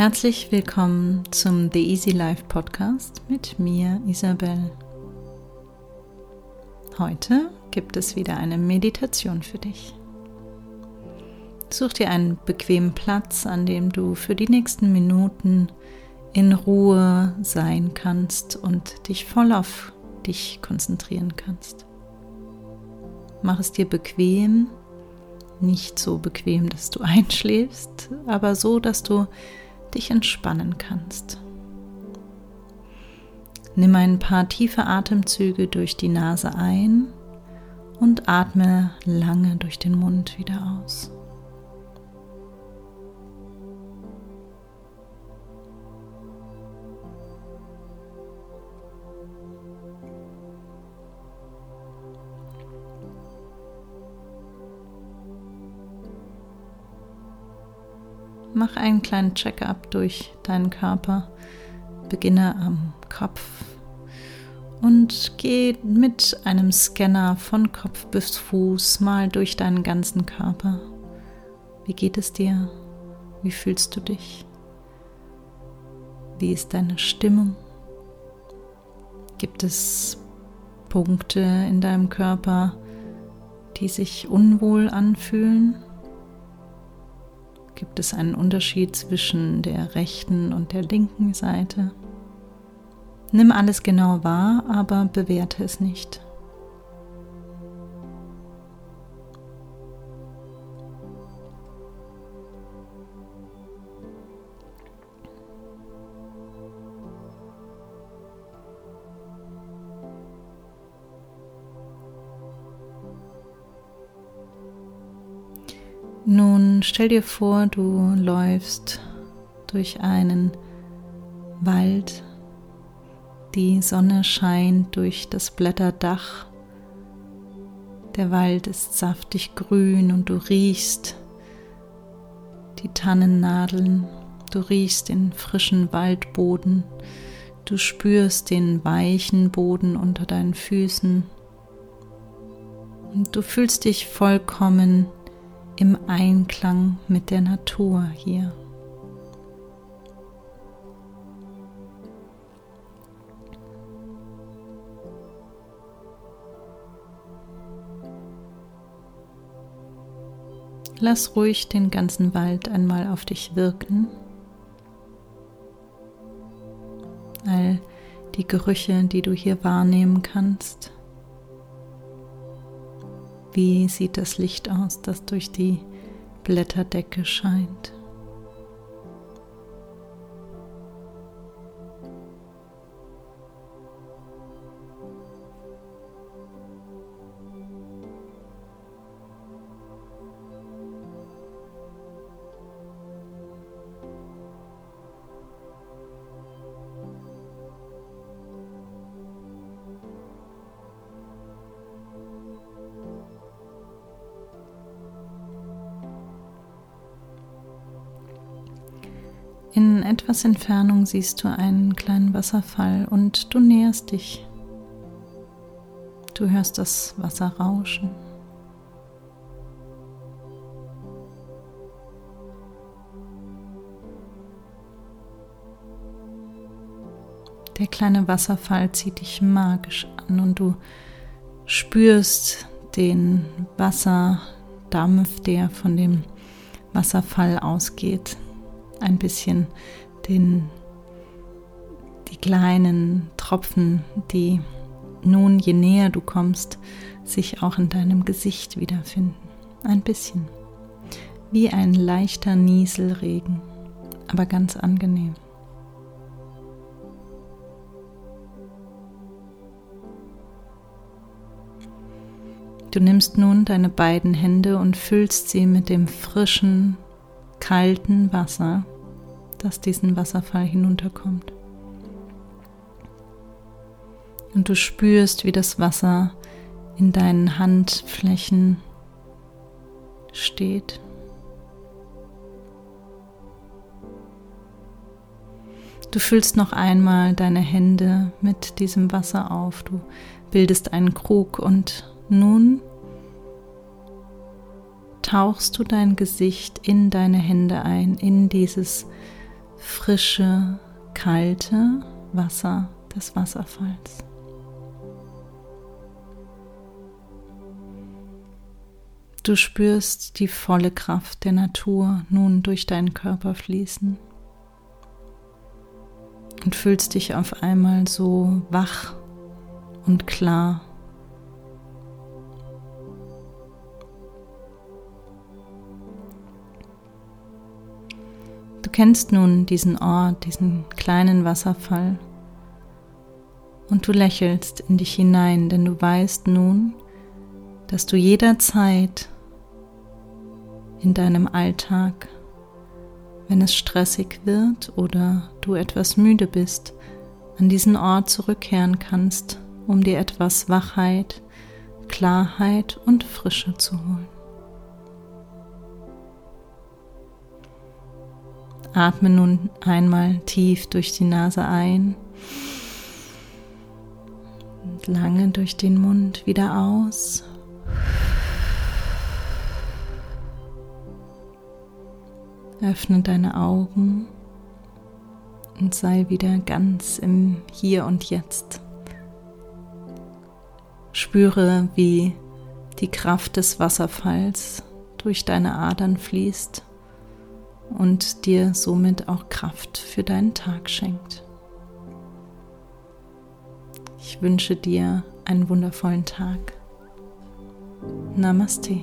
Herzlich willkommen zum The Easy Life Podcast mit mir, Isabel. Heute gibt es wieder eine Meditation für dich. Such dir einen bequemen Platz, an dem du für die nächsten Minuten in Ruhe sein kannst und dich voll auf dich konzentrieren kannst. Mach es dir bequem, nicht so bequem, dass du einschläfst, aber so, dass du dich entspannen kannst. Nimm ein paar tiefe Atemzüge durch die Nase ein und atme lange durch den Mund wieder aus. Mach einen kleinen Check-up durch deinen Körper. Beginne am Kopf und geh mit einem Scanner von Kopf bis Fuß mal durch deinen ganzen Körper. Wie geht es dir? Wie fühlst du dich? Wie ist deine Stimmung? Gibt es Punkte in deinem Körper, die sich unwohl anfühlen? Gibt es einen Unterschied zwischen der rechten und der linken Seite? Nimm alles genau wahr, aber bewerte es nicht. Nun stell dir vor, du läufst durch einen Wald, die Sonne scheint durch das Blätterdach, der Wald ist saftig grün und du riechst die Tannennadeln, du riechst den frischen Waldboden, du spürst den weichen Boden unter deinen Füßen. Und du fühlst dich vollkommen im Einklang mit der Natur hier. Lass ruhig den ganzen Wald einmal auf dich wirken. All die Gerüche, die du hier wahrnehmen kannst. Wie sieht das Licht aus, das durch die Blätterdecke scheint? In etwas Entfernung siehst du einen kleinen Wasserfall und du näherst dich. Du hörst das Wasser rauschen. Der kleine Wasserfall zieht dich magisch an und du spürst den Wasserdampf, der von dem Wasserfall ausgeht ein bisschen den, die kleinen Tropfen, die nun, je näher du kommst, sich auch in deinem Gesicht wiederfinden. Ein bisschen. Wie ein leichter Nieselregen, aber ganz angenehm. Du nimmst nun deine beiden Hände und füllst sie mit dem frischen, kalten Wasser, das diesen Wasserfall hinunterkommt. Und du spürst, wie das Wasser in deinen Handflächen steht. Du füllst noch einmal deine Hände mit diesem Wasser auf. Du bildest einen Krug und nun tauchst du dein Gesicht in deine Hände ein, in dieses frische, kalte Wasser des Wasserfalls. Du spürst die volle Kraft der Natur nun durch deinen Körper fließen und fühlst dich auf einmal so wach und klar. Du kennst nun diesen Ort, diesen kleinen Wasserfall und du lächelst in dich hinein, denn du weißt nun, dass du jederzeit in deinem Alltag, wenn es stressig wird oder du etwas müde bist, an diesen Ort zurückkehren kannst, um dir etwas Wachheit, Klarheit und Frische zu holen. Atme nun einmal tief durch die Nase ein und lange durch den Mund wieder aus. Öffne deine Augen und sei wieder ganz im Hier und Jetzt. Spüre, wie die Kraft des Wasserfalls durch deine Adern fließt und dir somit auch Kraft für deinen Tag schenkt. Ich wünsche dir einen wundervollen Tag. Namaste.